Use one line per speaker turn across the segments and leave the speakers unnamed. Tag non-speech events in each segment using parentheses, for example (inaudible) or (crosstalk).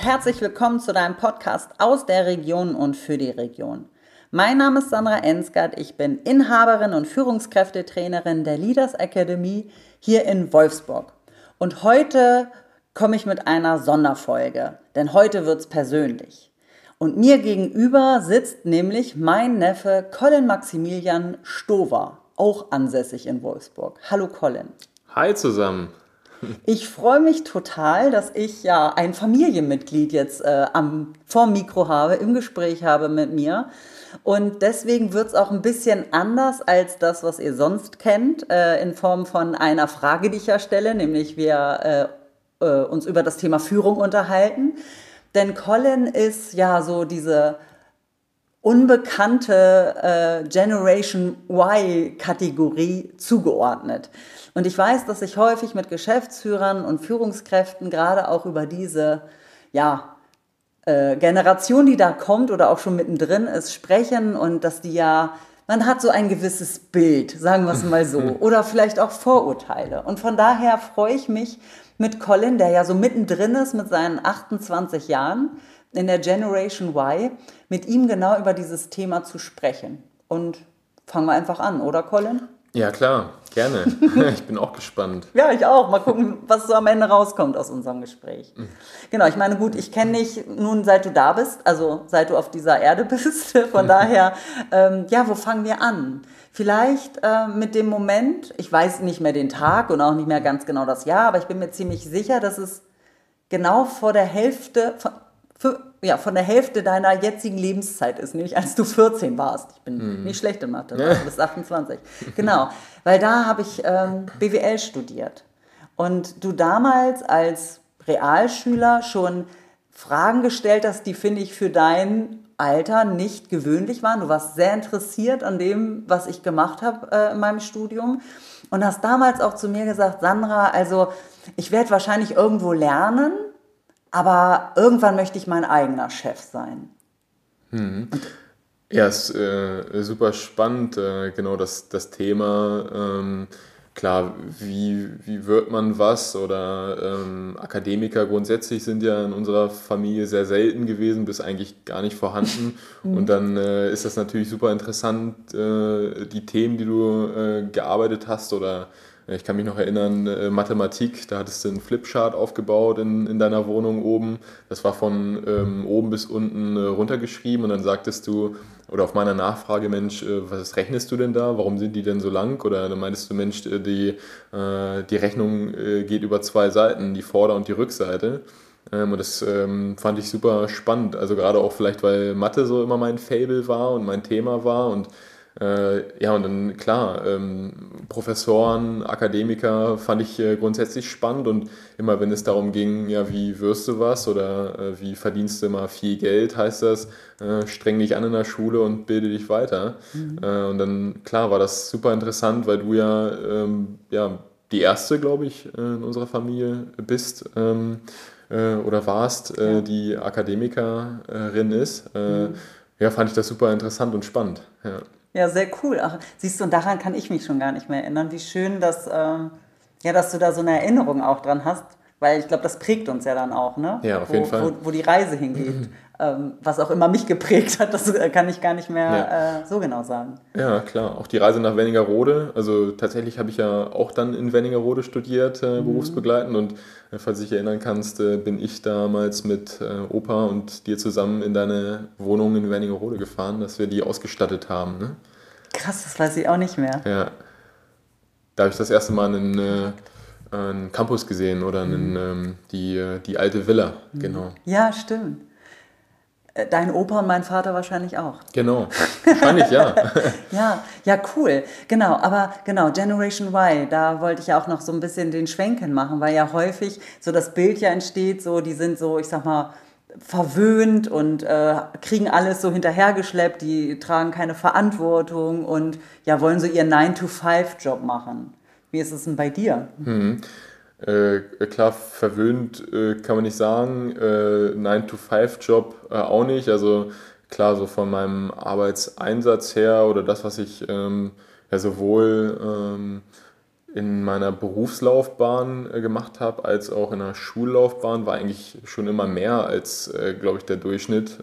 herzlich willkommen zu deinem Podcast aus der Region und für die Region. Mein Name ist Sandra Ensgard, ich bin Inhaberin und Führungskräftetrainerin der Leaders Academy hier in Wolfsburg. Und heute komme ich mit einer Sonderfolge, denn heute wird es persönlich. Und mir gegenüber sitzt nämlich mein Neffe Colin Maximilian Stover, auch ansässig in Wolfsburg. Hallo Colin.
Hi zusammen.
Ich freue mich total, dass ich ja ein Familienmitglied jetzt äh, am, vorm Mikro habe, im Gespräch habe mit mir. Und deswegen wird es auch ein bisschen anders als das, was ihr sonst kennt, äh, in Form von einer Frage, die ich ja stelle, nämlich wir äh, äh, uns über das Thema Führung unterhalten. Denn Colin ist ja so diese unbekannte äh, Generation Y-Kategorie zugeordnet. Und ich weiß, dass ich häufig mit Geschäftsführern und Führungskräften gerade auch über diese ja, äh, Generation, die da kommt oder auch schon mittendrin ist, sprechen und dass die ja, man hat so ein gewisses Bild, sagen wir es mal so, (laughs) oder vielleicht auch Vorurteile. Und von daher freue ich mich mit Colin, der ja so mittendrin ist mit seinen 28 Jahren in der Generation Y, mit ihm genau über dieses Thema zu sprechen. Und fangen wir einfach an, oder Colin?
Ja, klar, gerne. (laughs) ich bin auch gespannt.
Ja, ich auch. Mal gucken, was so am Ende rauskommt aus unserem Gespräch. Genau, ich meine, gut, ich kenne dich nun seit du da bist, also seit du auf dieser Erde (laughs) bist. Von daher, ähm, ja, wo fangen wir an? Vielleicht äh, mit dem Moment, ich weiß nicht mehr den Tag und auch nicht mehr ganz genau das Jahr, aber ich bin mir ziemlich sicher, dass es genau vor der Hälfte, für, ja, von der Hälfte deiner jetzigen Lebenszeit ist, nämlich als du 14 warst. Ich bin mhm. nicht schlecht in Mathe, du bist 28. Genau, weil da habe ich ähm, BWL studiert. Und du damals als Realschüler schon Fragen gestellt hast, die finde ich für dein Alter nicht gewöhnlich waren. Du warst sehr interessiert an dem, was ich gemacht habe äh, in meinem Studium und hast damals auch zu mir gesagt, Sandra, also ich werde wahrscheinlich irgendwo lernen, aber irgendwann möchte ich mein eigener Chef sein.
Mhm. Ja, ist äh, super spannend, äh, genau das, das Thema. Ähm, klar, wie, wie wird man was? Oder ähm, Akademiker grundsätzlich sind ja in unserer Familie sehr selten gewesen, bis eigentlich gar nicht vorhanden. (laughs) Und dann äh, ist das natürlich super interessant, äh, die Themen, die du äh, gearbeitet hast oder ich kann mich noch erinnern, äh, Mathematik, da hattest du einen Flipchart aufgebaut in, in deiner Wohnung oben. Das war von ähm, oben bis unten äh, runtergeschrieben und dann sagtest du, oder auf meiner Nachfrage, Mensch, äh, was rechnest du denn da? Warum sind die denn so lang? Oder dann meintest du, Mensch, die, äh, die Rechnung geht über zwei Seiten, die Vorder- und die Rückseite. Ähm, und das ähm, fand ich super spannend. Also gerade auch vielleicht, weil Mathe so immer mein Fable war und mein Thema war und äh, ja, und dann klar, ähm, Professoren, Akademiker fand ich äh, grundsätzlich spannend und immer wenn es darum ging, ja, wie wirst du was oder äh, wie verdienst du mal viel Geld, heißt das, äh, streng dich an in der Schule und bilde dich weiter. Mhm. Äh, und dann klar war das super interessant, weil du ja, ähm, ja die erste, glaube ich, in unserer Familie bist. Ähm, äh, oder warst, ja. die Akademikerin ist. Mhm. Ja, fand ich das super interessant und spannend. Ja.
Ja, sehr cool. Ach, siehst du, und daran kann ich mich schon gar nicht mehr erinnern. Wie schön, dass, ähm, ja, dass du da so eine Erinnerung auch dran hast. Weil ich glaube, das prägt uns ja dann auch, ne?
Ja, auf
wo,
jeden Fall.
Wo, wo die Reise hingeht. (laughs) ähm, was auch immer mich geprägt hat, das kann ich gar nicht mehr ja. äh, so genau sagen.
Ja, klar. Auch die Reise nach Wernigerode. Also tatsächlich habe ich ja auch dann in Wernigerode studiert, äh, mhm. berufsbegleitend. Und äh, falls du dich erinnern kannst, äh, bin ich damals mit äh, Opa und dir zusammen in deine Wohnung in Wernigerode gefahren, dass wir die ausgestattet haben. Ne?
Krass, das weiß ich auch nicht mehr.
Ja. Da habe ich das erste Mal einen, äh, einen Campus gesehen oder einen, mhm. ähm, die, äh, die alte Villa, mhm. genau.
Ja, stimmt. Äh, dein Opa und mein Vater wahrscheinlich auch.
Genau, wahrscheinlich ja. (laughs)
ja, ja, cool. Genau, aber genau, Generation Y, da wollte ich ja auch noch so ein bisschen den Schwenken machen, weil ja häufig so das Bild ja entsteht, so die sind so, ich sag mal, verwöhnt und äh, kriegen alles so hinterhergeschleppt, die tragen keine Verantwortung und ja, wollen so ihren 9-to-5-Job machen. Wie ist es denn bei dir?
Mhm. Äh, klar, verwöhnt äh, kann man nicht sagen, äh, 9-to-5-Job äh, auch nicht. Also klar, so von meinem Arbeitseinsatz her oder das, was ich ähm, ja sowohl ähm, in meiner Berufslaufbahn äh, gemacht habe, als auch in der Schullaufbahn, war eigentlich schon immer mehr als, äh, glaube ich, der Durchschnitt.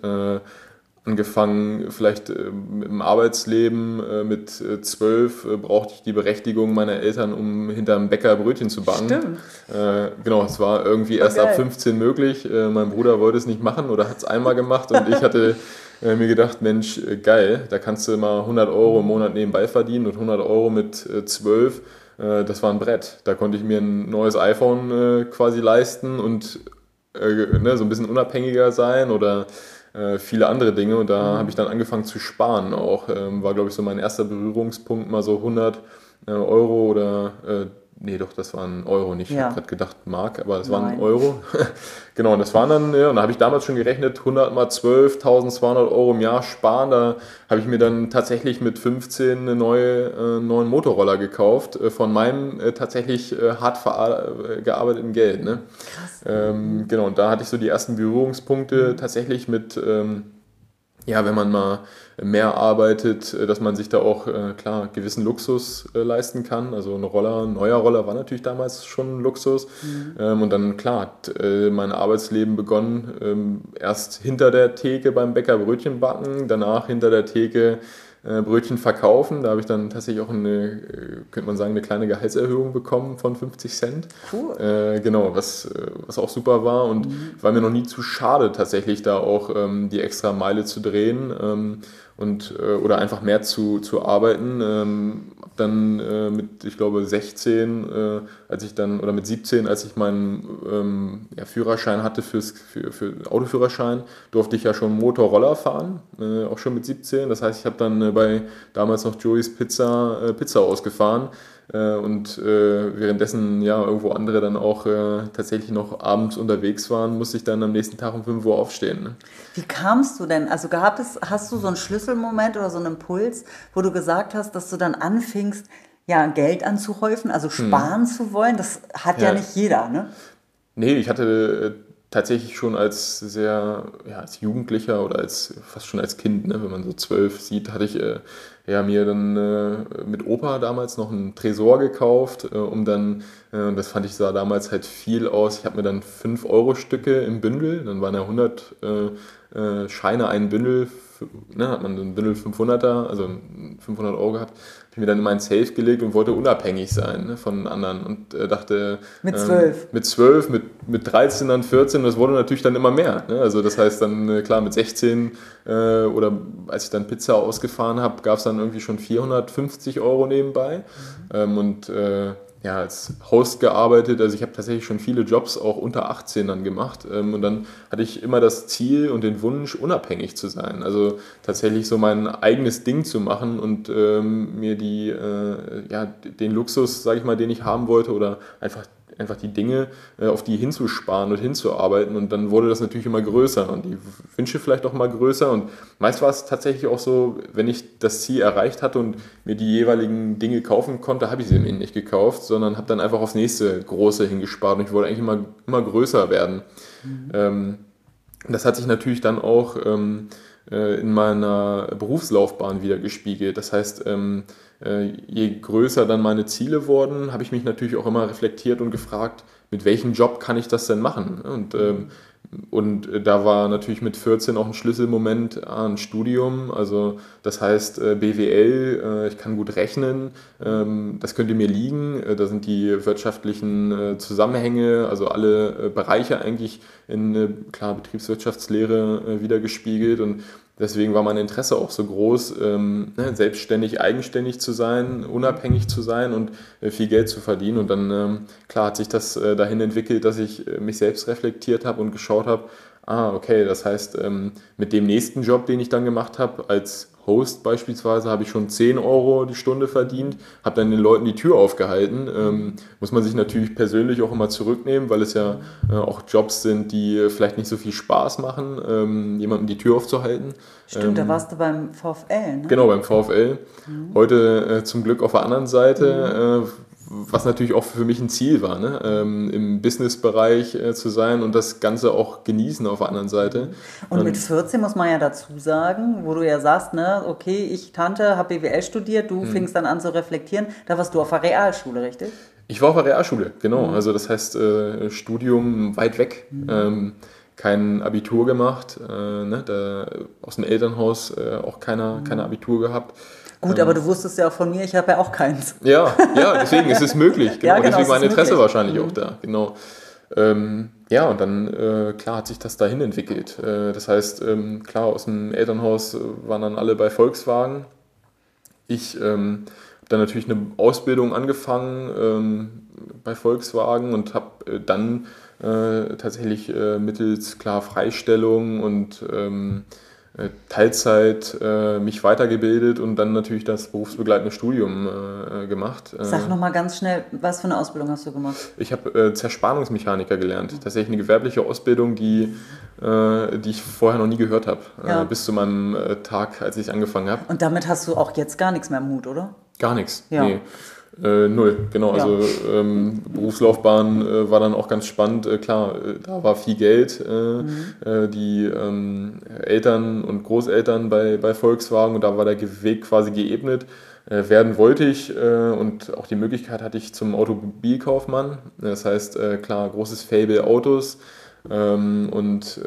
Angefangen vielleicht äh, mit dem Arbeitsleben. Äh, mit äh, zwölf brauchte ich die Berechtigung meiner Eltern, um hinterm Bäcker Brötchen zu backen. Stimmt. genau, es war irgendwie erst okay. ab 15 möglich. mein Bruder wollte es nicht machen oder hat es einmal gemacht und ich hatte mir gedacht, Mensch, geil, da kannst du mal 100 Euro im Monat nebenbei verdienen und 100 Euro mit zwölf. das war ein Brett. Da konnte ich mir ein neues iPhone quasi leisten und ne, so ein bisschen unabhängiger sein oder äh, viele andere Dinge und da mhm. habe ich dann angefangen zu sparen auch. Ähm, war, glaube ich, so mein erster Berührungspunkt, mal so 100 äh, Euro oder äh, Nee, doch, das waren Euro, nicht. Ja. Ich habe gerade gedacht Mark, aber es waren Euro. (laughs) genau, und das waren dann, ja, und da habe ich damals schon gerechnet, 100 mal 12, 1200 Euro im Jahr sparen. Da habe ich mir dann tatsächlich mit 15 einen neue, äh, neuen Motorroller gekauft, äh, von meinem äh, tatsächlich äh, hart gearbeiteten Geld. Ne? Krass. Ähm, genau, und da hatte ich so die ersten Berührungspunkte mhm. tatsächlich mit. Ähm, ja, wenn man mal mehr arbeitet, äh, dass man sich da auch äh, klar gewissen Luxus äh, leisten kann. Also ein Roller, ein neuer Roller war natürlich damals schon ein Luxus. Mhm. Ähm, und dann klar hat äh, mein Arbeitsleben begonnen, ähm, erst hinter der Theke beim Bäcker Brötchen backen, danach hinter der Theke Brötchen verkaufen. Da habe ich dann tatsächlich auch eine, äh, könnte man sagen, eine kleine Gehaltserhöhung bekommen von 50 Cent. Cool. Äh, genau, was, äh, was auch super war und mhm. war mir noch nie zu schade, tatsächlich da auch ähm, die extra Meile zu drehen. Ähm, und äh, oder einfach mehr zu, zu arbeiten. Ähm, dann äh, mit, ich glaube, 16, äh, als ich dann, oder mit 17, als ich meinen ähm, ja, Führerschein hatte fürs, für, für Autoführerschein, durfte ich ja schon Motorroller fahren, äh, auch schon mit 17. Das heißt, ich habe dann äh, bei damals noch Joey's Pizza äh, Pizza ausgefahren und äh, währenddessen ja irgendwo andere dann auch äh, tatsächlich noch abends unterwegs waren, musste ich dann am nächsten Tag um 5 Uhr aufstehen. Ne?
Wie kamst du denn? Also gab es, hast du so einen Schlüsselmoment oder so einen Impuls, wo du gesagt hast, dass du dann anfingst, ja, Geld anzuhäufen, also hm. sparen hm. zu wollen? Das hat ja, ja nicht jeder, ne?
Nee, ich hatte tatsächlich schon als sehr, ja, als Jugendlicher oder als fast schon als Kind, ne, wenn man so zwölf sieht, hatte ich äh, ja, mir dann äh, mit Opa damals noch einen Tresor gekauft, äh, um dann, äh, das fand ich sah damals halt viel aus, ich habe mir dann 5-Euro-Stücke im Bündel, dann waren ja 100 äh, äh, Scheine ein Bündel, ne, hat man ein Bündel 500er, also 500 Euro gehabt, ich mir dann in meinen Safe gelegt und wollte unabhängig sein ne, von anderen und äh, dachte...
Mit zwölf?
Ähm, mit zwölf, mit, mit 13, dann 14, das wurde natürlich dann immer mehr. Ne? Also das heißt dann, äh, klar, mit 16 äh, oder als ich dann Pizza ausgefahren habe, gab es dann irgendwie schon 450 Euro nebenbei. Mhm. Ähm, und äh, ja, als Host gearbeitet. Also ich habe tatsächlich schon viele Jobs auch unter 18 dann gemacht. Ähm, und dann hatte ich immer das Ziel und den Wunsch, unabhängig zu sein. Also tatsächlich so mein eigenes Ding zu machen und ähm, mir die, äh, ja, den Luxus, sage ich mal, den ich haben wollte oder einfach einfach die Dinge, äh, auf die hinzusparen und hinzuarbeiten. Und dann wurde das natürlich immer größer und die Wünsche vielleicht auch mal größer. Und meist war es tatsächlich auch so, wenn ich das Ziel erreicht hatte und mir die jeweiligen Dinge kaufen konnte, habe ich sie mir nicht gekauft, sondern habe dann einfach aufs nächste Große hingespart. Und ich wollte eigentlich immer, immer größer werden. Mhm. Ähm, das hat sich natürlich dann auch ähm, äh, in meiner Berufslaufbahn wieder gespiegelt. Das heißt, ähm, äh, je größer dann meine Ziele wurden, habe ich mich natürlich auch immer reflektiert und gefragt, mit welchem Job kann ich das denn machen? Und, ähm, und da war natürlich mit 14 auch ein Schlüsselmoment an Studium. Also das heißt äh, BWL, äh, ich kann gut rechnen, ähm, das könnte mir liegen. Da sind die wirtschaftlichen Zusammenhänge, also alle Bereiche eigentlich in klar Betriebswirtschaftslehre wiedergespiegelt. Und Deswegen war mein Interesse auch so groß, ähm, ne, selbstständig, eigenständig zu sein, unabhängig zu sein und äh, viel Geld zu verdienen. Und dann, ähm, klar, hat sich das äh, dahin entwickelt, dass ich äh, mich selbst reflektiert habe und geschaut habe, ah, okay, das heißt, ähm, mit dem nächsten Job, den ich dann gemacht habe, als Host beispielsweise habe ich schon 10 Euro die Stunde verdient, habe dann den Leuten die Tür aufgehalten. Ähm, muss man sich natürlich persönlich auch immer zurücknehmen, weil es ja äh, auch Jobs sind, die vielleicht nicht so viel Spaß machen, ähm, jemandem die Tür aufzuhalten.
Stimmt, ähm, da warst du beim VfL, ne?
Genau, beim VfL. Mhm. Heute äh, zum Glück auf der anderen Seite. Mhm. Äh, was natürlich auch für mich ein Ziel war, ne? ähm, im Businessbereich äh, zu sein und das Ganze auch genießen auf der anderen Seite.
Und mit 14 muss man ja dazu sagen, wo du ja sagst, ne, okay, ich Tante, habe BWL studiert, du mhm. fingst dann an zu reflektieren, da warst du auf der Realschule, richtig?
Ich war auf der Realschule, genau. Mhm. Also das heißt äh, Studium weit weg. Mhm. Ähm, kein Abitur gemacht, äh, ne, da, aus dem Elternhaus äh, auch keiner, mhm. kein Abitur gehabt.
Gut, ähm, aber du wusstest ja auch von mir, ich habe ja auch keins.
Ja, ja, deswegen ist es (laughs) möglich. Genau, ja, genau deswegen mein Interesse möglich. wahrscheinlich mhm. auch da. Genau. Ähm, ja, und dann, äh, klar, hat sich das dahin entwickelt. Äh, das heißt, ähm, klar, aus dem Elternhaus äh, waren dann alle bei Volkswagen. Ich ähm, habe dann natürlich eine Ausbildung angefangen ähm, bei Volkswagen und habe äh, dann äh, tatsächlich äh, mittels klar Freistellung und ähm, äh, Teilzeit äh, mich weitergebildet und dann natürlich das berufsbegleitende Studium äh, gemacht.
Sag nochmal ganz schnell, was für eine Ausbildung hast du gemacht?
Ich habe äh, Zerspannungsmechaniker gelernt. Tatsächlich eine gewerbliche Ausbildung, die, äh, die ich vorher noch nie gehört habe, ja. bis zu meinem Tag, als ich angefangen habe.
Und damit hast du auch jetzt gar nichts mehr im Mut, oder?
Gar nichts, ja. nee. Äh, null, genau. Ja. Also ähm, Berufslaufbahn äh, war dann auch ganz spannend. Äh, klar, äh, da war viel Geld. Äh, mhm. Äh, die ähm, Eltern und Großeltern bei, bei Volkswagen und da war der Weg quasi geebnet. werden wollte ich und auch die Möglichkeit hatte ich zum Automobilkaufmann. Das heißt, klar, großes Fable Autos. Ähm, und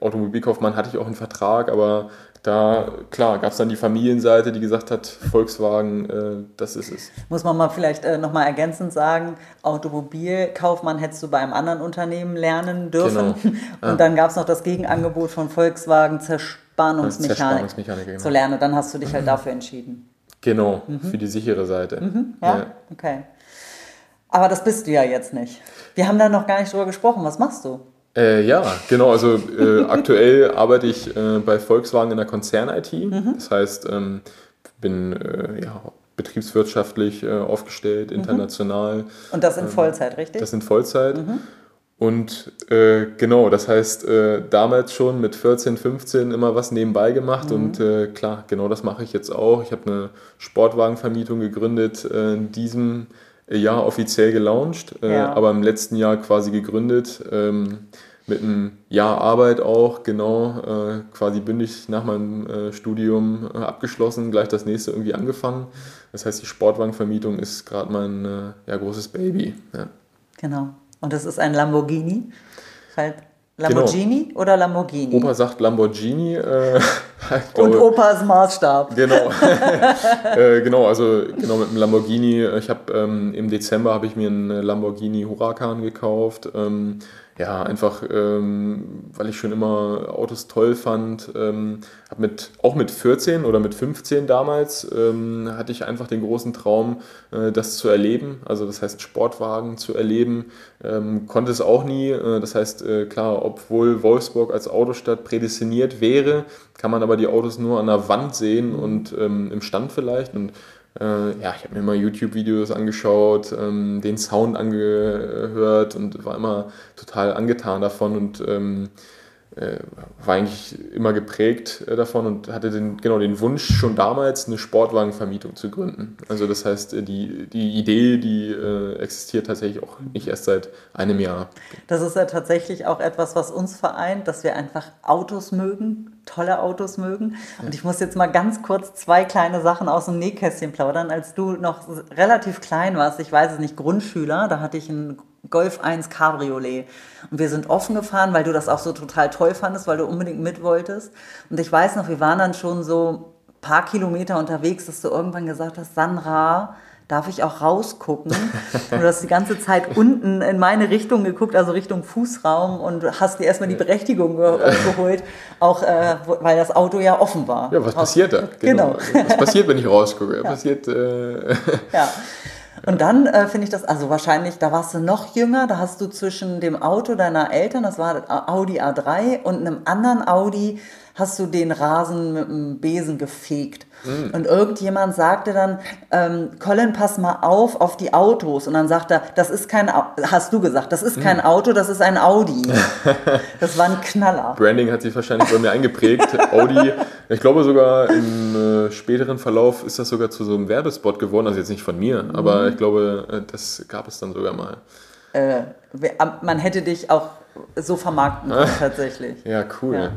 Automobilkaufmann hatte ich auch einen Vertrag, aber da, klar, gab es dann die Familienseite, die gesagt hat, Volkswagen, äh, das ist es.
Muss man mal vielleicht äh, nochmal ergänzend sagen, Automobilkaufmann hättest du bei einem anderen Unternehmen lernen dürfen. Genau. (laughs) Und ah. dann gab es noch das Gegenangebot von Volkswagen, Zerspannungsmechanik, Zerspannungsmechanik genau. zu lernen. Dann hast du dich halt dafür entschieden.
Genau, mhm. für die sichere Seite.
Mhm. Ja? ja, okay. Aber das bist du ja jetzt nicht. Wir haben da noch gar nicht drüber gesprochen. Was machst du?
Äh, ja, genau. Also äh, (laughs) aktuell arbeite ich äh, bei Volkswagen in der Konzern-IT. Mhm. Das heißt, ähm, bin äh, ja, betriebswirtschaftlich äh, aufgestellt, mhm. international.
Und das in ähm, Vollzeit, richtig?
Das in Vollzeit. Mhm. Und äh, genau, das heißt, damals schon mit 14, 15 immer was nebenbei gemacht. Mhm. Und klar, genau das mache ich jetzt auch. Ich habe eine Sportwagenvermietung gegründet in diesem Jahr Jahr offiziell gelauncht, äh, ja. aber im letzten Jahr quasi gegründet. Ähm, mit einem Jahr Arbeit auch, genau, äh, quasi bündig nach meinem äh, Studium äh, abgeschlossen, gleich das nächste irgendwie angefangen. Das heißt, die Sportwagenvermietung ist gerade mein äh, ja, großes Baby. Ja.
Genau. Und das ist ein Lamborghini. Halt Lamborghini genau. oder Lamborghini?
Opa sagt Lamborghini. Äh, (laughs)
glaube, und Opas Maßstab.
Genau. (laughs) (laughs) äh, genau, also genau mit dem Lamborghini. Ich habe ähm, im Dezember habe ich mir einen Lamborghini Huracan gekauft. Ähm, ja, einfach, ähm, weil ich schon immer Autos toll fand. Ähm, hab mit, auch mit 14 oder mit 15 damals ähm, hatte ich einfach den großen Traum, äh, das zu erleben. Also das heißt Sportwagen zu erleben. Ähm, konnte es auch nie. Äh, das heißt, äh, klar, obwohl Wolfsburg als Autostadt prädestiniert wäre, kann man aber die Autos nur an der Wand sehen und ähm, im Stand vielleicht. Und ja, ich habe mir immer YouTube-Videos angeschaut, ähm, den Sound angehört und war immer total angetan davon und ähm, äh, war eigentlich immer geprägt äh, davon und hatte den, genau den Wunsch, schon damals eine Sportwagenvermietung zu gründen. Also das heißt, äh, die, die Idee, die äh, existiert tatsächlich auch nicht erst seit einem Jahr.
Das ist ja tatsächlich auch etwas, was uns vereint, dass wir einfach Autos mögen, tolle Autos mögen. Ja. Und ich muss jetzt mal ganz kurz zwei kleine Sachen aus dem Nähkästchen plaudern. Als du noch relativ klein warst, ich weiß es nicht, Grundschüler, da hatte ich einen Golf 1 Cabriolet. Und wir sind offen gefahren, weil du das auch so total toll fandest, weil du unbedingt mit wolltest. Und ich weiß noch, wir waren dann schon so ein paar Kilometer unterwegs, dass du irgendwann gesagt hast, Sandra, darf ich auch rausgucken? Und du hast die ganze Zeit unten in meine Richtung geguckt, also Richtung Fußraum und hast dir erstmal die Berechtigung geholt, auch äh, weil das Auto ja offen war.
Ja, was passiert da? Genau. genau. Was passiert, wenn ich rausgucke? Ja. Passiert. Äh (laughs)
ja. Und dann äh, finde ich das, also wahrscheinlich, da warst du noch jünger, da hast du zwischen dem Auto deiner Eltern, das war Audi A3, und einem anderen Audi, hast du den Rasen mit dem Besen gefegt. Mhm. Und irgendjemand sagte dann, ähm, Colin, pass mal auf auf die Autos. Und dann sagt er, das ist kein, Au hast du gesagt, das ist mhm. kein Auto, das ist ein Audi. (laughs) das war ein Knaller.
Branding hat sich wahrscheinlich bei mir eingeprägt. Audi, ich glaube sogar im äh, späteren Verlauf ist das sogar zu so einem Werbespot geworden. Also jetzt nicht von mir, mhm. aber ich glaube, äh, das gab es dann sogar mal.
Äh, man hätte dich auch so vermarkten können, (laughs) tatsächlich.
Ja, cool. Ja.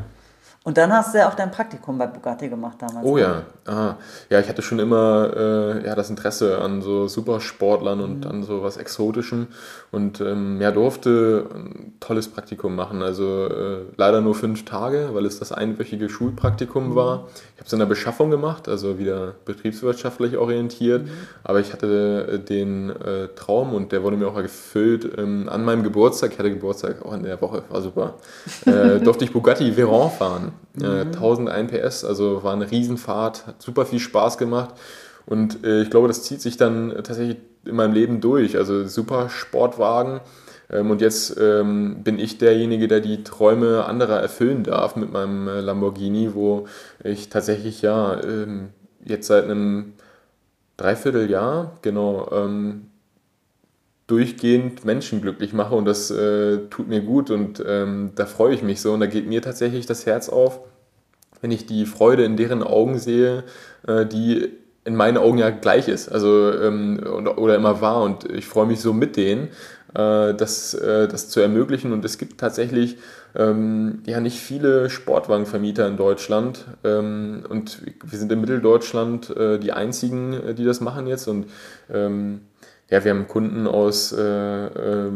Und dann hast du ja auch dein Praktikum bei Bugatti gemacht damals.
Oh ja, Aha. ja, ich hatte schon immer äh, ja, das Interesse an so Supersportlern und mhm. an so was Exotischem und ähm, ja, durfte ein tolles Praktikum machen. Also äh, leider nur fünf Tage, weil es das einwöchige Schulpraktikum mhm. war. Ich habe es in der Beschaffung gemacht, also wieder betriebswirtschaftlich orientiert, mhm. aber ich hatte äh, den äh, Traum und der wurde mir auch erfüllt ähm, an meinem Geburtstag. Ich hatte Geburtstag auch in der Woche, war super. Äh, (laughs) durfte ich Bugatti Veyron fahren. Äh, mhm. 1001 PS, also war eine Riesenfahrt, hat super viel Spaß gemacht. Und äh, ich glaube, das zieht sich dann tatsächlich in meinem Leben durch. Also super Sportwagen. Ähm, und jetzt ähm, bin ich derjenige, der die Träume anderer erfüllen darf mit meinem äh, Lamborghini, wo ich tatsächlich ja ähm, jetzt seit einem Dreivierteljahr, genau, ähm, durchgehend Menschen glücklich mache und das äh, tut mir gut und ähm, da freue ich mich so. Und da geht mir tatsächlich das Herz auf, wenn ich die Freude in deren Augen sehe, äh, die in meinen Augen ja gleich ist, also ähm, oder immer war und ich freue mich so mit denen, äh, das, äh, das zu ermöglichen. Und es gibt tatsächlich ähm, ja nicht viele Sportwagenvermieter in Deutschland. Ähm, und wir sind in Mitteldeutschland äh, die einzigen, äh, die das machen jetzt. Und ähm, ja, wir haben Kunden aus, äh, äh,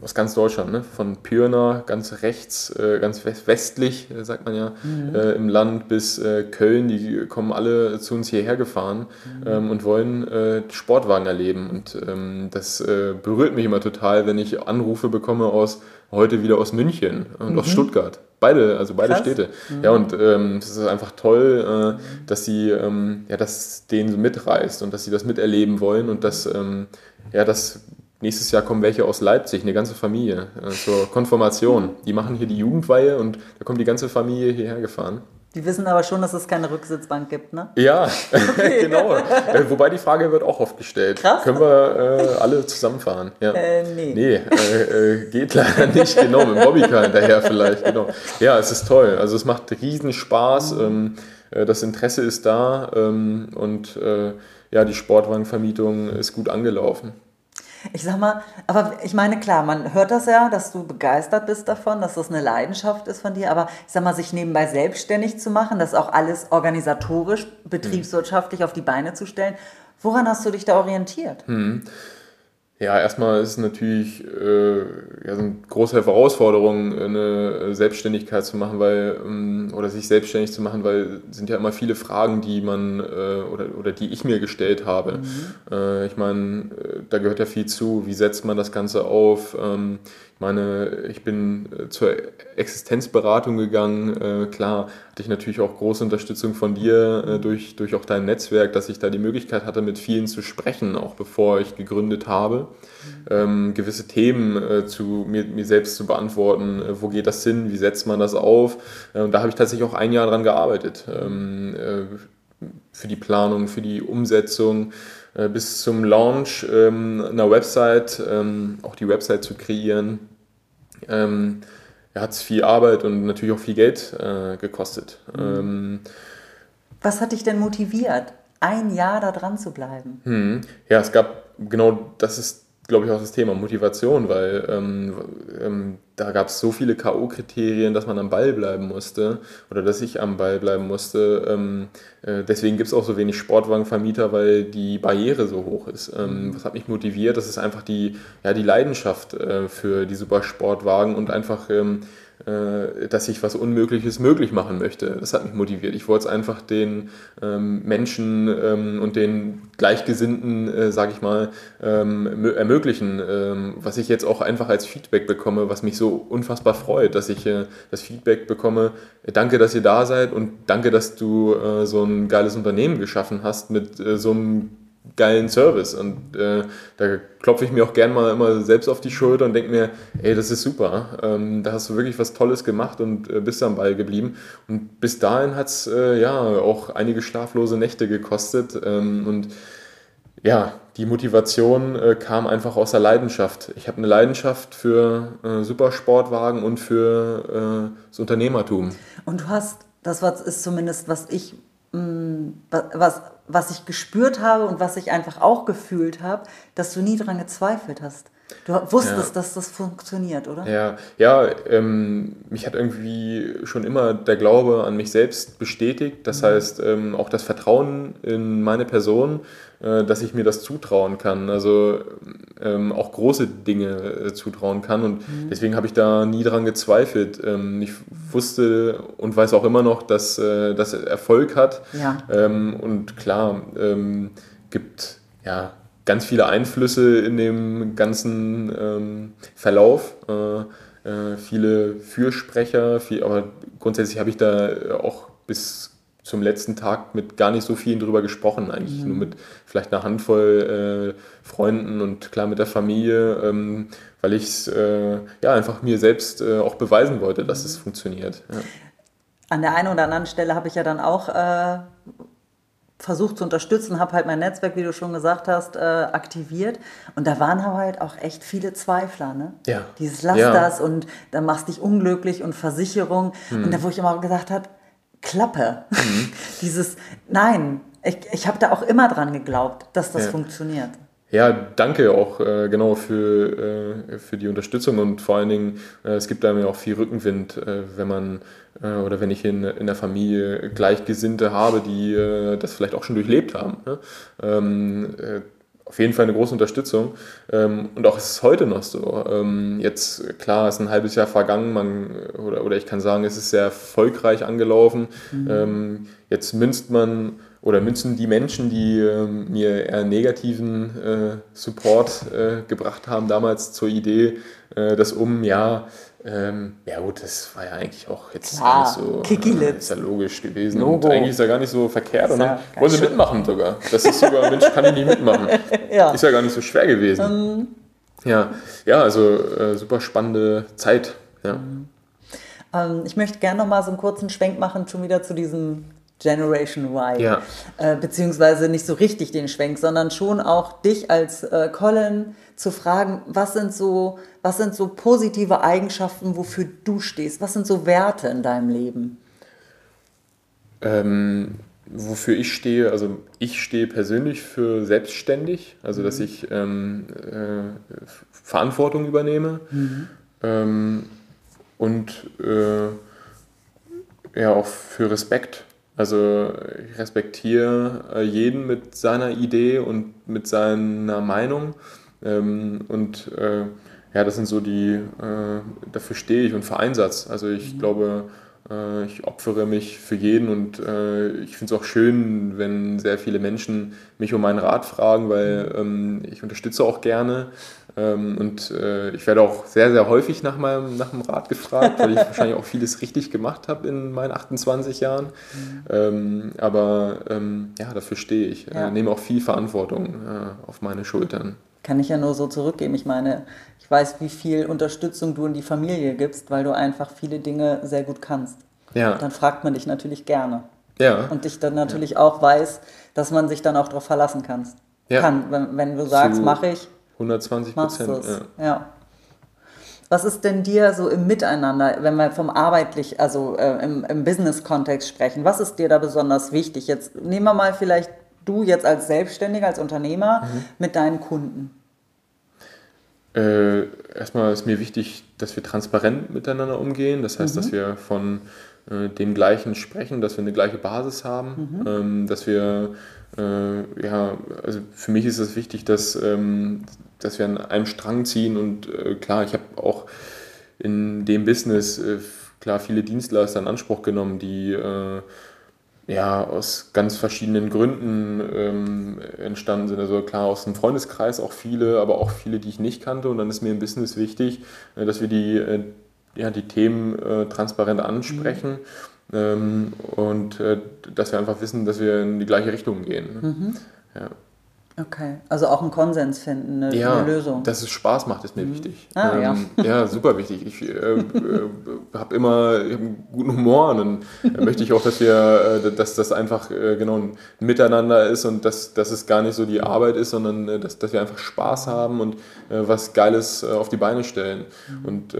aus ganz Deutschland, ne? von Pirna, ganz rechts, äh, ganz westlich, äh, sagt man ja, mhm. Äh, im Land bis äh, Köln. Die kommen alle zu uns hierher gefahren mhm. ähm, und wollen Sportwagen erleben. Und ähm, das berührt mich immer total, wenn ich Anrufe bekomme aus heute wieder aus München und mhm. aus Stuttgart. Beide, also beide Krass. Städte. Mhm. Ja, und ähm, es ist einfach toll, äh, dass sie, ähm, ja, dass denen so mitreißt und dass sie das miterleben wollen und dass, ähm, ja, dass nächstes Jahr kommen welche aus Leipzig, eine ganze Familie äh, zur Konfirmation. Die machen hier die Jugendweihe und da kommt die ganze Familie hierher gefahren.
Die wissen aber schon, dass es keine Rücksitzbank gibt, ne?
Ja, (laughs) okay. genau. Äh, wobei die Frage wird auch oft gestellt. Krass. Können wir äh, alle zusammenfahren? Ja. Äh, nee. Nee, äh, äh geht leider nicht. Genau, mit dem Bobbycar hinterher vielleicht. Genau. Ja, es ist toll. Also es macht riesen Spaß. Mhm. Ähm, äh, das Interesse ist da ähm, und ja, die Sportwagenvermietung ist gut angelaufen.
Ich sag mal, aber ich meine, klar, man hört das ja, dass du begeistert bist davon, dass das eine Leidenschaft ist von dir, aber ich sag mal, sich nebenbei selbstständig zu machen, das auch alles organisatorisch, betriebswirtschaftlich auf die Beine zu stellen, woran hast du dich da orientiert?
Hm. Ja, erstmal ist es natürlich äh, ja, so eine große Herausforderung, eine Selbstständigkeit zu machen, weil ähm, oder sich selbstständig zu machen, weil sind ja immer viele Fragen, die man äh, oder, oder die ich mir gestellt habe. Mhm. Äh, ich meine, äh, da gehört ja viel zu. Wie setzt man das Ganze auf? Ähm, meine, ich bin äh, zur Existenzberatung gegangen. Äh, klar hatte ich natürlich auch große Unterstützung von dir äh, durch, durch auch dein Netzwerk, dass ich da die Möglichkeit hatte, mit vielen zu sprechen, auch bevor ich gegründet habe. Ähm, gewisse Themen äh, zu mir, mir selbst zu beantworten. Äh, wo geht das hin? Wie setzt man das auf? Äh, und da habe ich tatsächlich auch ein Jahr dran gearbeitet. Ähm, für die Planung, für die Umsetzung bis zum Launch ähm, einer Website, ähm, auch die Website zu kreieren. Ähm, ja, hat es viel Arbeit und natürlich auch viel Geld äh, gekostet. Mhm. Ähm,
Was hat dich denn motiviert, ein Jahr da dran zu bleiben?
Hm. Ja, es gab genau, das ist glaube ich, auch das Thema Motivation, weil ähm, ähm, da gab es so viele K.O.-Kriterien, dass man am Ball bleiben musste oder dass ich am Ball bleiben musste. Ähm, äh, deswegen gibt es auch so wenig Sportwagenvermieter, weil die Barriere so hoch ist. Ähm, mhm. was hat mich motiviert? Das ist einfach die, ja, die Leidenschaft äh, für die Supersportwagen und einfach ähm, äh, dass ich was Unmögliches möglich machen möchte. Das hat mich motiviert. Ich wollte es einfach den ähm, Menschen ähm, und den Gleichgesinnten, äh, sage ich mal, ähm, ermöglichen, ähm, was ich jetzt auch einfach als Feedback bekomme, was mich so unfassbar freut, dass ich äh, das Feedback bekomme, danke, dass ihr da seid und danke, dass du äh, so ein geiles Unternehmen geschaffen hast mit äh, so einem geilen Service. Und äh, da klopfe ich mir auch gern mal immer selbst auf die Schulter und denke mir, ey, das ist super. Ähm, da hast du wirklich was Tolles gemacht und äh, bist am Ball geblieben. Und bis dahin hat es äh, ja auch einige schlaflose Nächte gekostet. Ähm, und ja, die Motivation äh, kam einfach aus der Leidenschaft. Ich habe eine Leidenschaft für äh, Supersportwagen und für äh, das Unternehmertum.
Und du hast, das ist zumindest, was ich, mm, was, was ich gespürt habe und was ich einfach auch gefühlt habe, dass du nie daran gezweifelt hast. Du wusstest, ja. dass das funktioniert, oder?
Ja, ja ähm, mich hat irgendwie schon immer der Glaube an mich selbst bestätigt. Das mhm. heißt, ähm, auch das Vertrauen in meine Person, äh, dass ich mir das zutrauen kann. Also ähm, auch große Dinge äh, zutrauen kann. Und mhm. deswegen habe ich da nie daran gezweifelt. Ähm, ich wusste und weiß auch immer noch, dass äh, das Erfolg hat. Ja. Ähm, und klar, ähm, gibt ja ganz viele Einflüsse in dem ganzen ähm, Verlauf. Äh, äh, viele Fürsprecher, viel, aber grundsätzlich habe ich da auch bis zum letzten Tag mit gar nicht so vielen drüber gesprochen, eigentlich mhm. nur mit vielleicht einer Handvoll äh, Freunden und klar mit der Familie, ähm, weil ich es äh, ja einfach mir selbst äh, auch beweisen wollte, dass mhm. es funktioniert. Ja.
An der einen oder anderen Stelle habe ich ja dann auch äh, versucht zu unterstützen, habe halt mein Netzwerk, wie du schon gesagt hast, äh, aktiviert. Und da waren halt auch echt viele Zweifler. Ne?
Ja.
Dieses Lass ja. das und dann machst dich unglücklich und Versicherung. Mhm. Und da, wo ich immer gesagt habe, Klappe. Mhm. (laughs) Dieses, nein, ich, ich habe da auch immer dran geglaubt, dass das ja. funktioniert.
Ja, danke auch äh, genau für, äh, für die Unterstützung und vor allen Dingen, äh, es gibt einem ja auch viel Rückenwind, äh, wenn man äh, oder wenn ich in, in der Familie Gleichgesinnte habe, die äh, das vielleicht auch schon durchlebt haben. Ne? Ähm, auf jeden Fall eine große Unterstützung. Ähm, und auch ist es heute noch so. Ähm, jetzt, klar, ist ein halbes Jahr vergangen, man, oder, oder ich kann sagen, es ist sehr erfolgreich angelaufen. Mhm. Ähm, jetzt münzt man oder münzen die Menschen, die äh, mir eher negativen äh, Support äh, gebracht haben, damals zur Idee, äh, das um, ja, ähm, ja gut, das war ja eigentlich auch jetzt
Klar,
so,
äh,
ist ja logisch gewesen Logo. und eigentlich ist ja gar nicht so verkehrt dann wollen sie mitmachen sogar. Das ist sogar, (laughs) Mensch, kann ich nicht mitmachen. (laughs) ja. Ist ja gar nicht so schwer gewesen. Um. Ähm. Ja, ja, also äh, super spannende Zeit. Ja.
Mhm. Ähm, ich möchte gerne noch mal so einen kurzen Schwenk machen, schon wieder zu diesem Generation Y. Ja. Äh, beziehungsweise nicht so richtig den Schwenk, sondern schon auch dich als äh, Colin zu fragen, was sind, so, was sind so positive Eigenschaften, wofür du stehst? Was sind so Werte in deinem Leben?
Ähm, wofür ich stehe, also ich stehe persönlich für selbstständig, also dass mhm. ich ähm, äh, Verantwortung übernehme mhm. ähm, und äh, ja auch für Respekt. Also ich respektiere äh, jeden mit seiner Idee und mit seiner Meinung. Ähm, und äh, ja, das sind so die, äh, dafür stehe ich und für Einsatz. Also ich mhm. glaube, ich opfere mich für jeden und ich finde es auch schön, wenn sehr viele Menschen mich um meinen Rat fragen, weil ähm, ich unterstütze auch gerne. Ähm, und äh, ich werde auch sehr, sehr häufig nach meinem, nach dem Rat gefragt, weil ich (laughs) wahrscheinlich auch vieles richtig gemacht habe in meinen 28 Jahren. Mhm. Ähm, aber ähm, ja, dafür stehe ich. Äh, ja. Nehme auch viel Verantwortung äh, auf meine Schultern.
Kann ich ja nur so zurückgeben. Ich meine, ich weiß, wie viel Unterstützung du in die Familie gibst, weil du einfach viele Dinge sehr gut kannst. Ja. dann fragt man dich natürlich gerne. Ja. Und dich dann natürlich ja. auch weiß, dass man sich dann auch darauf verlassen kann. Ja. kann. Wenn, wenn du sagst, mache ich,
120 Prozent.
Ja. ja. Was ist denn dir so im Miteinander, wenn wir vom arbeitlich, also äh, im, im Business-Kontext sprechen, was ist dir da besonders wichtig? Jetzt nehmen wir mal vielleicht du jetzt als Selbstständiger, als Unternehmer mhm. mit deinen Kunden.
Äh, erstmal ist mir wichtig, dass wir transparent miteinander umgehen. Das heißt, mhm. dass wir von äh, dem Gleichen sprechen, dass wir eine gleiche Basis haben, mhm. ähm, dass wir, äh, ja, also für mich ist es wichtig, dass, ähm, dass wir an einem Strang ziehen und äh, klar, ich habe auch in dem Business äh, klar viele Dienstleister in Anspruch genommen, die äh, ja, aus ganz verschiedenen Gründen ähm, entstanden sind. Also klar aus dem Freundeskreis auch viele, aber auch viele, die ich nicht kannte. Und dann ist mir im Business wichtig, äh, dass wir die, äh, ja, die Themen äh, transparent ansprechen mhm. ähm, und äh, dass wir einfach wissen, dass wir in die gleiche Richtung gehen.
Mhm. Ja. Okay, also auch einen Konsens finden, eine,
ja,
eine Lösung.
dass es Spaß macht, ist mir mhm. wichtig.
Ah,
ähm, ja. ja, super wichtig. Ich äh, äh, habe immer hab einen guten Humor und dann möchte ich auch, dass wir, äh, dass das einfach äh, genau ein Miteinander ist und dass, dass es gar nicht so die Arbeit ist, sondern äh, dass, dass wir einfach Spaß haben und äh, was Geiles auf die Beine stellen. Mhm. Und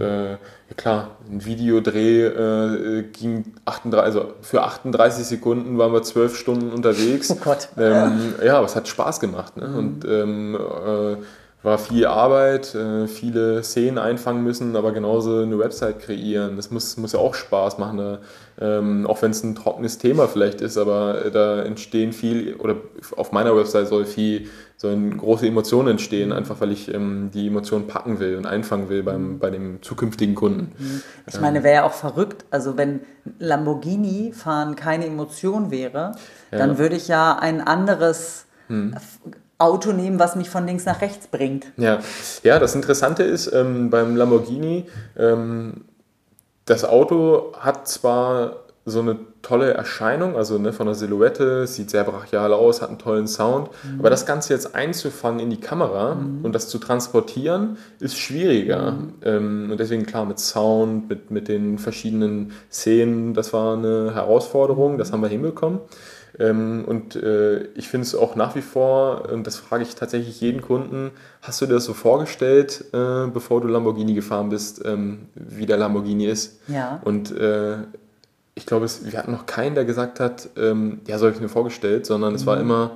ja klar, ein Videodreh äh, ging 38, also für 38 Sekunden waren wir zwölf Stunden unterwegs. (laughs)
Oh Gott.
Ähm, ja, aber es hat Spaß gemacht. Ne? Mhm. Und ähm, äh, war viel Arbeit, äh, viele Szenen einfangen müssen, aber genauso eine Website kreieren. Das muss, muss ja auch Spaß machen. Da, ähm, auch wenn es ein trockenes Thema vielleicht ist, aber da entstehen viel, oder auf meiner Website soll viel sollen große Emotionen entstehen, einfach weil ich ähm, die Emotionen packen will und einfangen will beim, bei dem zukünftigen Kunden.
Mhm. Ich meine, wäre ja auch verrückt, also wenn Lamborghini fahren keine Emotion wäre, ja. dann würde ich ja ein anderes hm. Auto nehmen, was mich von links nach rechts bringt.
Ja, ja das Interessante ist ähm, beim Lamborghini, ähm, das Auto hat zwar so eine tolle Erscheinung, also ne, von der Silhouette, sieht sehr brachial aus, hat einen tollen Sound. Mhm. Aber das Ganze jetzt einzufangen in die Kamera mhm. und das zu transportieren, ist schwieriger. Mhm. Ähm, und deswegen klar mit Sound, mit, mit den verschiedenen Szenen, das war eine Herausforderung, das haben wir hinbekommen. Ähm, und äh, ich finde es auch nach wie vor, und das frage ich tatsächlich jeden Kunden, hast du dir das so vorgestellt, äh, bevor du Lamborghini gefahren bist, ähm, wie der Lamborghini ist?
Ja.
Und äh, ich glaube, wir hatten noch keinen, der gesagt hat, ähm, ja, so habe ich mir vorgestellt, sondern es war mhm. immer,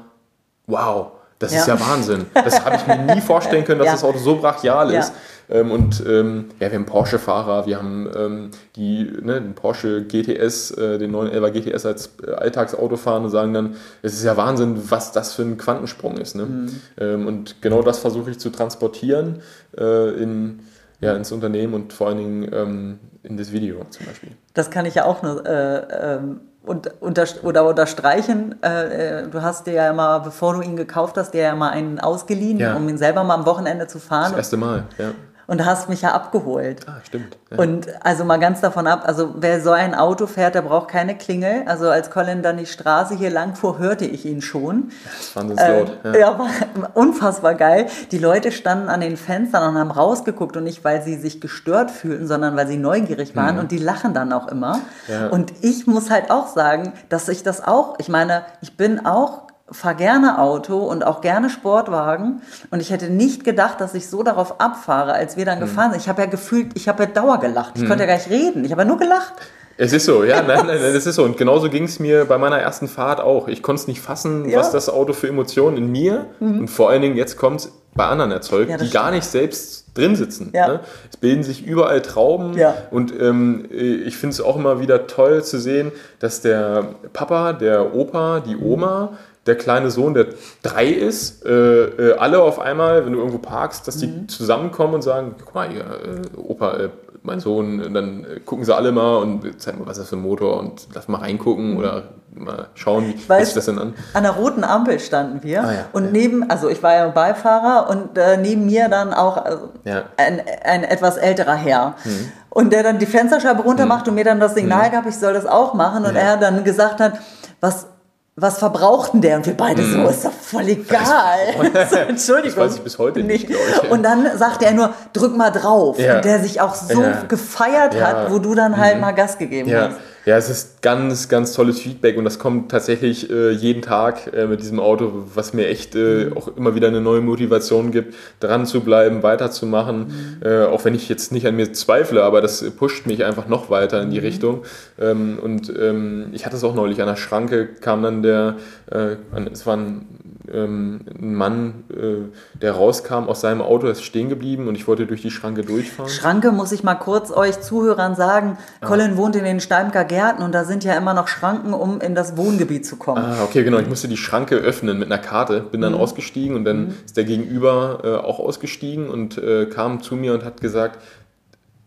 wow, das ja. ist ja Wahnsinn. Das habe ich mir nie (laughs) vorstellen können, dass ja. das Auto so brachial ist. Ja. Ähm, und ähm, ja, wir haben Porsche-Fahrer, wir haben ähm, die, ne, den Porsche GTS, äh, den 911 GTS als äh, Alltagsauto fahren und sagen dann, es ist ja Wahnsinn, was das für ein Quantensprung ist. Ne? Mhm. Ähm, und genau das versuche ich zu transportieren äh, in, ja, ins Unternehmen und vor allen Dingen ähm, in das Video zum Beispiel.
Das kann ich ja auch nur äh, ähm, und, unter, oder unterstreichen. Äh, äh, du hast dir ja immer, bevor du ihn gekauft hast, dir ja mal einen ausgeliehen, ja. um ihn selber mal am Wochenende zu fahren.
Das erste Mal, ja
und hast mich ja abgeholt.
Ah, stimmt.
Ja. Und also mal ganz davon ab, also wer so ein Auto fährt, der braucht keine Klingel. Also als Colin dann die Straße hier lang fuhr, hörte ich ihn schon.
Das fand es laut.
Ähm, ja. ja, war (laughs) unfassbar geil. Die Leute standen an den Fenstern und haben rausgeguckt und nicht, weil sie sich gestört fühlten, sondern weil sie neugierig waren mhm. und die lachen dann auch immer. Ja. Und ich muss halt auch sagen, dass ich das auch, ich meine, ich bin auch fahre gerne Auto und auch gerne Sportwagen. Und ich hätte nicht gedacht, dass ich so darauf abfahre, als wir dann mhm. gefahren sind. Ich habe ja gefühlt, ich habe ja Dauer gelacht. Ich mhm. konnte ja gar nicht reden. Ich habe ja nur gelacht.
Es ist so, ja, (laughs) nein, nein, das ist so. Und genauso ging es mir bei meiner ersten Fahrt auch. Ich konnte es nicht fassen, ja. was das Auto für Emotionen in mir mhm. und vor allen Dingen, jetzt kommt es bei anderen erzeugt, ja, die gar nicht selbst drin sitzen. Ja. Ne? Es bilden sich überall Trauben und ähm, ich finde es auch immer wieder toll zu sehen, dass der Papa, der Opa, die Oma, der kleine Sohn, der drei ist, äh, äh, alle auf einmal, wenn du irgendwo parkst, dass die mhm. zusammenkommen und sagen, guck mal, hier, äh, Opa, äh, mein Sohn, und dann äh, gucken sie alle mal und zeigen mal, was ist das für ein Motor und lass mal reingucken mhm. oder mal schauen, wie
hört sich das denn an? An der roten Ampel standen wir ah, ja, und ja. neben, also ich war ja Beifahrer und äh, neben mir dann auch also ja. ein, ein etwas älterer Herr. Mhm. Und der dann die Fensterscheibe runter macht mhm. und mir dann das Signal mhm. gab, ich soll das auch machen. Und er dann gesagt hat, was was verbraucht denn der? Und wir beide mm. so, ist doch voll egal. (laughs)
so, Entschuldigung. Das weiß ich bis heute nicht,
nicht. Und dann sagte er nur, drück mal drauf. Ja. Und der sich auch so ja. gefeiert hat, wo du dann halt mhm. mal Gas gegeben hast.
Ja, es ist ganz, ganz tolles Feedback und das kommt tatsächlich äh, jeden Tag äh, mit diesem Auto, was mir echt äh, mhm. auch immer wieder eine neue Motivation gibt, dran zu bleiben, weiterzumachen. Mhm. Äh, auch wenn ich jetzt nicht an mir zweifle, aber das pusht mich einfach noch weiter in die mhm. Richtung. Ähm, und ähm, ich hatte es auch neulich an der Schranke, kam dann der, äh, es war ein ähm, ein Mann, äh, der rauskam aus seinem Auto, ist stehen geblieben und ich wollte durch die Schranke durchfahren.
Schranke muss ich mal kurz euch Zuhörern sagen. Ah. Colin wohnt in den Steimker Gärten und da sind ja immer noch Schranken, um in das Wohngebiet zu kommen.
Ah, okay, genau. Ich musste die Schranke öffnen mit einer Karte, bin dann mhm. ausgestiegen und dann mhm. ist der Gegenüber äh, auch ausgestiegen und äh, kam zu mir und hat gesagt,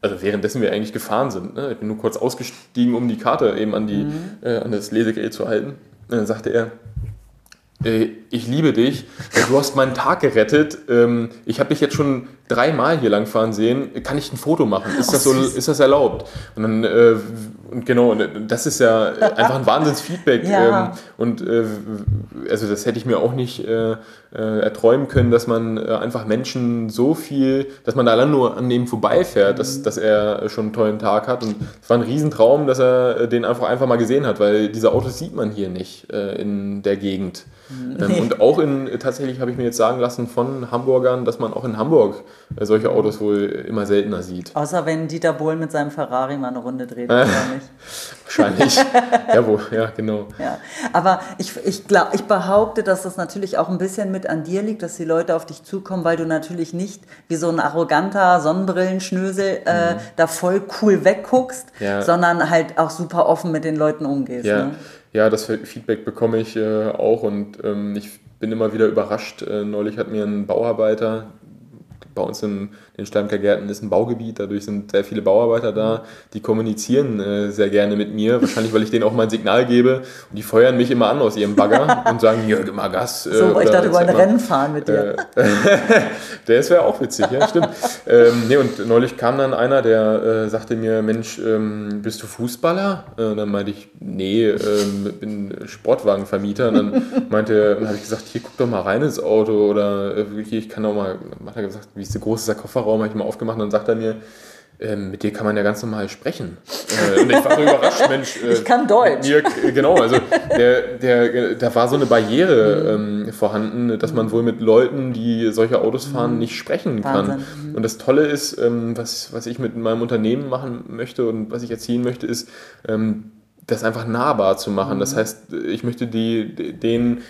also währenddessen wir eigentlich gefahren sind. Ne? Ich bin nur kurz ausgestiegen, um die Karte eben an, die, mhm. äh, an das Lesegerät zu halten. Und dann sagte er, äh, ich liebe dich, du hast meinen Tag gerettet. Ähm, ich habe dich jetzt schon dreimal hier lang fahren sehen, kann ich ein Foto machen? Ist das so, ist das erlaubt? Und dann, äh, und genau, das ist ja einfach ein Wahnsinnsfeedback. ja. ähm, und äh, also das hätte ich mir auch nicht äh, äh, erträumen können, dass man äh, einfach Menschen so viel, dass man da allein nur an dem vorbeifährt, mhm. dass, dass er schon einen tollen Tag hat. Und es war ein Riesentraum, dass er äh, den einfach, einfach mal gesehen hat, weil diese Autos sieht man hier nicht in der Gegend. Mhm. Ähm, und auch in, tatsächlich habe ich mir jetzt sagen lassen von Hamburgern, dass man auch in Hamburg solche Autos wohl immer seltener sieht.
Außer wenn Dieter Bohlen mit seinem Ferrari mal eine Runde dreht, nicht? (laughs)
Wahrscheinlich. ja, wo, ja, genau.
Ja. Aber ich, ich, glaub, ich behaupte, dass das natürlich auch ein bisschen mit an dir liegt, dass die Leute auf dich zukommen, weil du natürlich nicht wie so ein arroganter Sonnenbrillenschnösel äh, mhm. da voll cool wegguckst, ja. sondern halt auch super offen mit den Leuten umgehst.
Ja,
ne?
ja das Feedback bekomme ich äh, auch und ähm, ich bin immer wieder überrascht. Äh, neulich hat mir ein Bauarbeiter, bei uns in Steinbecker Gärten ist ein Baugebiet, dadurch sind sehr viele Bauarbeiter da, die kommunizieren äh, sehr gerne mit mir, wahrscheinlich weil ich denen auch mal ein Signal gebe und die feuern mich immer an aus ihrem Bagger (laughs) und sagen, hier, gib mal Gas.
Äh, so, ich dachte, wollen ein Rennen fahren mit dir. Äh, (laughs)
das wäre auch witzig, ja, stimmt. ähm, nee, und neulich kam dann einer, der äh, sagte mir, Mensch, ähm, bist du Fußballer? Äh, dann meinte ich, nee, ähm, bin Sportwagenvermieter. Und dann meinte, dann habe ich gesagt, hier, guck doch mal rein ins Auto oder äh, hier, ich kann auch mal, dann hat er gesagt, wie ist so groß ist der Koffer? Kofferraum, habe ich mal aufgemacht und dann sagt er mir, ähm, mit dir kann man ja ganz normal sprechen. Äh, und ich war so überrascht, Mensch. (laughs)
Äh, ich kann Deutsch.
Mir, genau, also der, der, da war so eine Barriere mhm. ähm, vorhanden, dass man wohl mit Leuten, die solche Autos fahren, mhm. nicht sprechen kann. Wahnsinn. Mhm. Und das Tolle ist, ähm, was, was ich mit meinem Unternehmen machen möchte und was ich erzielen möchte, ist, ähm, das einfach nahbar zu machen. Das heißt, ich möchte die, den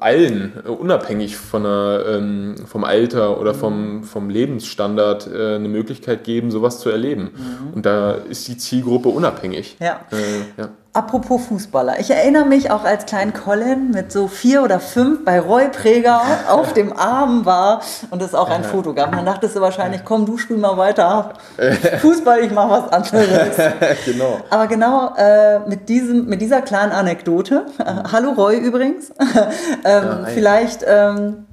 allen, äh, unabhängig von der, ähm, vom Alter oder vom, vom Lebensstandard, äh, eine Möglichkeit geben, sowas zu erleben. Mhm. Und da ist die Zielgruppe unabhängig.
Ja. Äh, ja. Apropos Fußballer. Ich erinnere mich auch als kleinen Colin mit so vier oder fünf bei Roy Preger (laughs) auf dem Arm war und es auch ein Foto gab. dann dachtest du wahrscheinlich, komm, du spiel mal weiter. (laughs) Fußball, ich mach was anderes. (laughs) genau. Aber genau äh, mit, diesem, mit dieser kleinen Anekdote, äh, hallo Roy übrigens, ähm, ja, vielleicht ähm,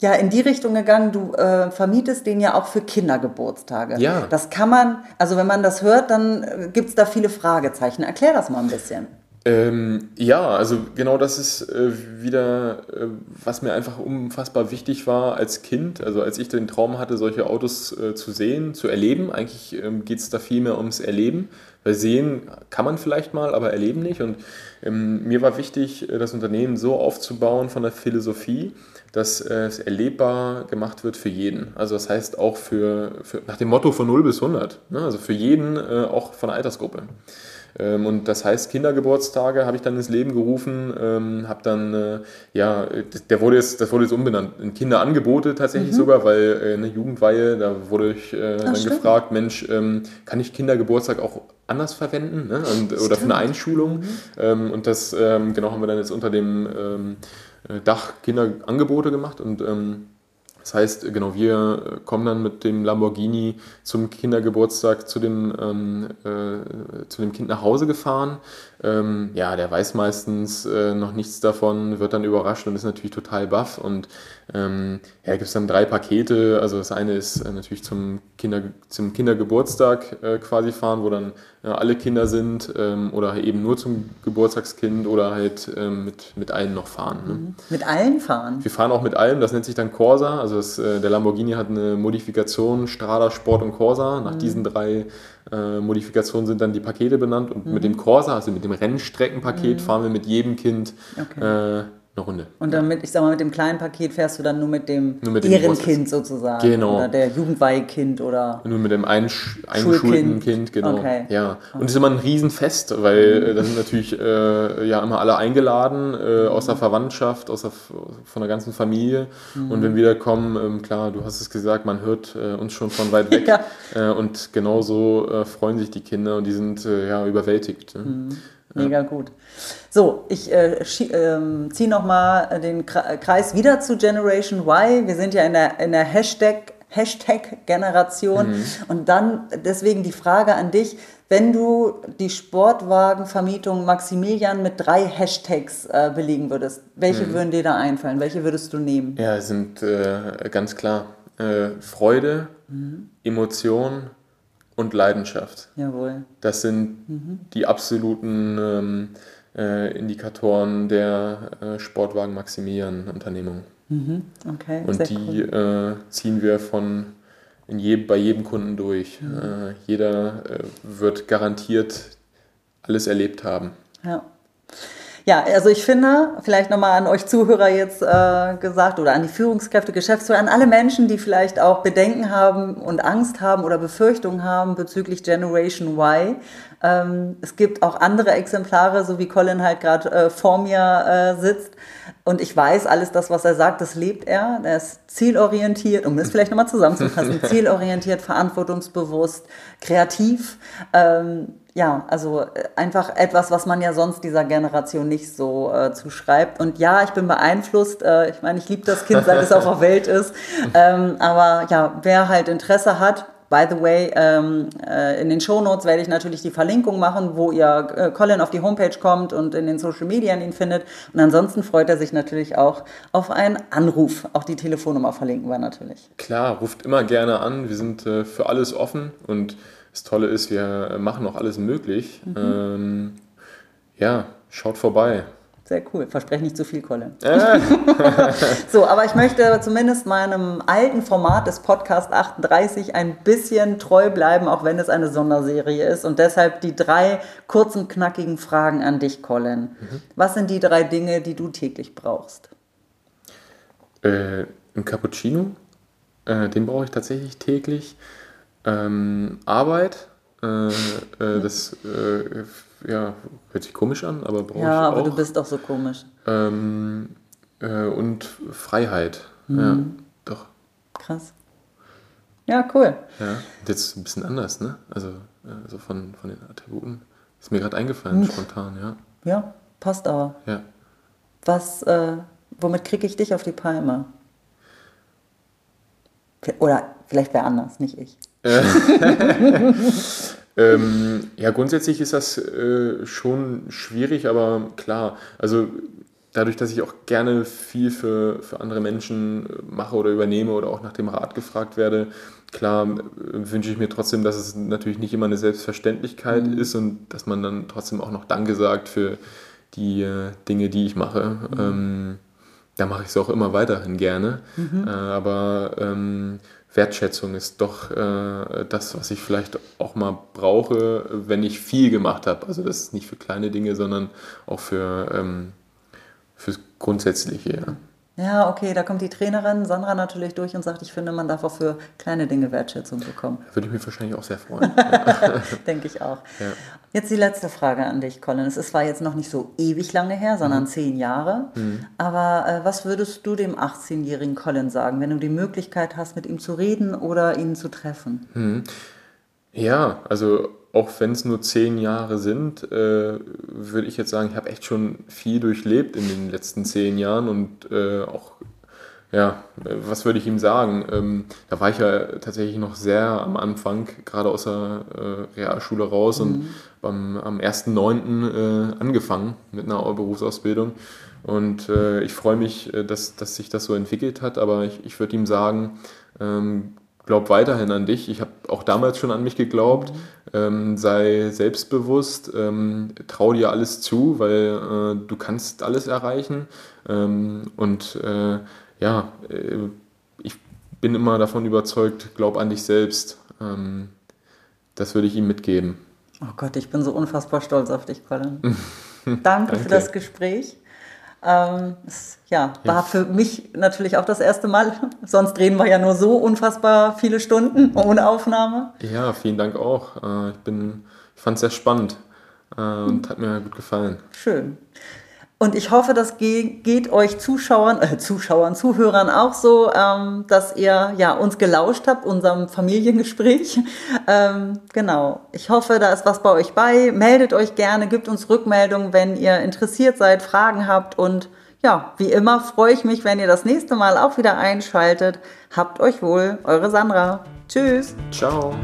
ja in die Richtung gegangen, du äh, vermietest den ja auch für Kindergeburtstage. Ja. Das kann man, also wenn man das hört, dann äh, gibt es da viele Fragezeichen. Erklär das mal ein bisschen.
Ähm, ja, also genau das ist äh, wieder, äh, was mir einfach unfassbar wichtig war als Kind. Also als ich den Traum hatte, solche Autos äh, zu sehen, zu erleben. Eigentlich ähm, geht es da viel mehr ums Erleben. Weil sehen kann man vielleicht mal, aber erleben nicht. Und ähm, mir war wichtig, äh, das Unternehmen so aufzubauen von der Philosophie, dass äh, es erlebbar gemacht wird für jeden. Also das heißt auch für, für nach dem Motto von 0 bis 100. Ne? Also für jeden, äh, auch von der Altersgruppe. Ähm, und das heißt, Kindergeburtstage habe ich dann ins Leben gerufen, ähm, habe dann, äh, ja, der wurde jetzt, das wurde jetzt umbenannt, in Kinderangebote tatsächlich mhm. sogar, weil äh, eine Jugendweihe, da wurde ich äh, dann stimmt. gefragt, Mensch, ähm, kann ich Kindergeburtstag auch anders verwenden ne? und, oder für eine Einschulung? Mhm. Ähm, und das, ähm, genau, haben wir dann jetzt unter dem ähm, äh, Dach Kinderangebote gemacht und ähm, das heißt, genau, wir kommen dann mit dem Lamborghini zum Kindergeburtstag zu dem, ähm, äh, zu dem Kind nach Hause gefahren. Ähm, ja, der weiß meistens äh, noch nichts davon, wird dann überrascht und ist natürlich total baff. Und ähm, ja, gibt es dann drei Pakete. Also das eine ist äh, natürlich zum, Kinder, zum Kindergeburtstag äh, quasi fahren, wo dann äh, alle Kinder sind ähm, oder eben nur zum Geburtstagskind oder halt ähm, mit, mit allen noch fahren. Ne? Mhm.
Mit allen fahren?
Wir fahren auch mit allen, das nennt sich dann Corsa. Also das, äh, der Lamborghini hat eine Modifikation Strada, Sport und Corsa. Nach mhm. diesen drei äh, Modifikationen sind dann die Pakete benannt und mhm. mit dem Corsa, also mit dem Rennstreckenpaket, mhm. fahren wir mit jedem Kind
okay. äh, eine Runde. Und damit, ich sag mal, mit dem kleinen Paket fährst du dann nur mit dem nur mit Ehrenkind sozusagen. Genau. Oder der Jugendweihkind oder.
Nur mit dem Einsch einschulten Kind, genau. Okay. Ja. Und es ist immer ein Riesenfest, weil mhm. da sind natürlich äh, ja immer alle eingeladen, äh, aus der Verwandtschaft, aus der, von der ganzen Familie. Mhm. Und wenn wir da kommen, ähm, klar, du hast es gesagt, man hört äh, uns schon von weit (laughs) weg. ja. Äh, und genauso äh, freuen sich die Kinder und die sind äh, ja überwältigt. Ne?
Mhm. Mega ja. gut. So, ich äh, äh, ziehe nochmal den Kreis wieder zu Generation Y. Wir sind ja in der, in der Hashtag, Hashtag-Generation. Mhm. Und dann deswegen die Frage an dich, wenn du die Sportwagenvermietung Maximilian mit drei Hashtags äh, belegen würdest, welche mhm. würden dir da einfallen? Welche würdest du nehmen?
Ja, sind äh, ganz klar äh, Freude, mhm. Emotion und Leidenschaft.
Jawohl.
Das sind mhm. die absoluten ähm, äh, Indikatoren der äh, Sportwagen maximieren Unternehmung.
Mhm. Okay.
Und die cool. äh, ziehen wir von in je, bei jedem Kunden durch. Mhm. Äh, jeder äh, wird garantiert alles erlebt haben.
Ja. Ja, also ich finde, vielleicht nochmal an euch Zuhörer jetzt äh, gesagt oder an die Führungskräfte, Geschäftsführer, an alle Menschen, die vielleicht auch Bedenken haben und Angst haben oder Befürchtungen haben bezüglich Generation Y. Ähm, es gibt auch andere Exemplare, so wie Colin halt gerade äh, vor mir äh, sitzt. Und ich weiß, alles das, was er sagt, das lebt er. Er ist zielorientiert, um das vielleicht nochmal zusammenzufassen, (laughs) zielorientiert, verantwortungsbewusst, kreativ. Ähm, ja, also äh, einfach etwas, was man ja sonst dieser Generation nicht so äh, zuschreibt. Und ja, ich bin beeinflusst. Äh, ich meine, ich liebe das Kind, seit es auf der Welt ist. (laughs) Ähm, aber ja, wer halt Interesse hat, By the way, ähm, äh, in den Shownotes werde ich natürlich die Verlinkung machen, wo ihr äh, Colin auf die Homepage kommt und in den Social Media ihn findet. Und ansonsten freut er sich natürlich auch auf einen Anruf. Auch die Telefonnummer verlinken wir natürlich.
Klar, ruft immer gerne an. Wir sind äh, für alles offen und das Tolle ist, wir machen auch alles möglich. Mhm. Ähm, ja, schaut vorbei.
Sehr cool. Verspreche nicht zu viel, Colin. Äh. (laughs) so, aber ich möchte zumindest meinem alten Format des Podcast 38 ein bisschen treu bleiben, auch wenn es eine Sonderserie ist. Und deshalb die drei kurzen, knackigen Fragen an dich, Colin. Mhm. Was sind die drei Dinge, die du täglich brauchst?
Äh, ein Cappuccino. Äh, den brauche ich tatsächlich täglich. Ähm, Arbeit, äh, äh, das äh, ja, hört sich komisch an, aber brauche ja, ich auch. Ja, aber
du bist auch so komisch.
Ähm, äh, und Freiheit, mhm. ja, doch.
Krass. Ja, cool.
Ja, jetzt ein bisschen anders, ne? Also äh, so von, von den Attributen. Ist mir gerade eingefallen, mhm. spontan, ja.
Ja, passt aber.
Ja.
Was, äh, womit kriege ich dich auf die Palme? Oder vielleicht wer anders, nicht ich. Äh. (laughs)
ähm, ja, grundsätzlich ist das äh, schon schwierig, aber klar, also dadurch, dass ich auch gerne viel für, für andere Menschen mache oder übernehme oder auch nach dem Rat gefragt werde, klar äh, wünsche ich mir trotzdem, dass es natürlich nicht immer eine Selbstverständlichkeit mhm. ist und dass man dann trotzdem auch noch Danke sagt für die äh, Dinge, die ich mache. Mhm. Ähm, da mache ich es auch immer weiterhin gerne. Mhm. Äh, aber ähm, Wertschätzung ist doch äh, das, was ich vielleicht auch mal brauche, wenn ich viel gemacht habe. Also das ist nicht für kleine Dinge, sondern auch für ähm, fürs Grundsätzliche. Ja.
Ja, okay, da kommt die Trainerin Sandra natürlich durch und sagt, ich finde, man darf auch für kleine Dinge Wertschätzung bekommen.
Würde ich mich wahrscheinlich auch sehr freuen. (laughs)
Denke ich auch. Ja. Jetzt die letzte Frage an dich, Colin. Es ist zwar jetzt noch nicht so ewig lange her, sondern mhm. zehn Jahre. Mhm. Aber äh, was würdest du dem 18-jährigen Colin sagen, wenn du die Möglichkeit hast, mit ihm zu reden oder ihn zu treffen?
Mhm. Ja, also auch wenn es nur zehn Jahre sind, äh, würde ich jetzt sagen, ich habe echt schon viel durchlebt in den letzten zehn Jahren und äh, auch, ja, was würde ich ihm sagen? Ähm, da war ich ja tatsächlich noch sehr am Anfang, gerade aus der äh, Realschule raus mhm. und beim, am 1.9. Äh, angefangen mit einer Berufsausbildung. Und äh, ich freue mich, äh, dass, dass sich das so entwickelt hat, aber ich, ich würde ihm sagen, ähm, glaub weiterhin an dich. Ich habe auch damals schon an mich geglaubt. Ähm, sei selbstbewusst, ähm, trau dir alles zu, weil äh, du kannst alles erreichen. Ähm, und äh, ja, äh, ich bin immer davon überzeugt, glaub an dich selbst. Ähm, das würde ich ihm mitgeben.
Oh Gott, ich bin so unfassbar stolz auf dich, Colin. Danke, (laughs) Danke, für das Gespräch. Ähm, es, ja, war für mich natürlich auch das erste Mal. (laughs) Sonst drehen wir ja nur so unfassbar viele Stunden (laughs) ohne Aufnahme.
Ja, vielen Dank auch. Äh, ich, ich fand es sehr spannend äh, und hat mir gut gefallen.
Schön. Und ich hoffe, das geht, euch Zuschauern, äh, Zuschauern, Zuhörern auch so, ähm, dass ihr ja uns gelauscht habt, unserem Familiengespräch. (laughs) Ähm, genau. Ich hoffe, da ist was bei euch bei. Meldet euch gerne, gebt uns Rückmeldung, wenn ihr interessiert seid, Fragen habt. Und ja, wie immer freue ich mich, wenn ihr das nächste Mal auch wieder einschaltet. Habt euch wohl, eure Sandra. Tschüss.
Ciao.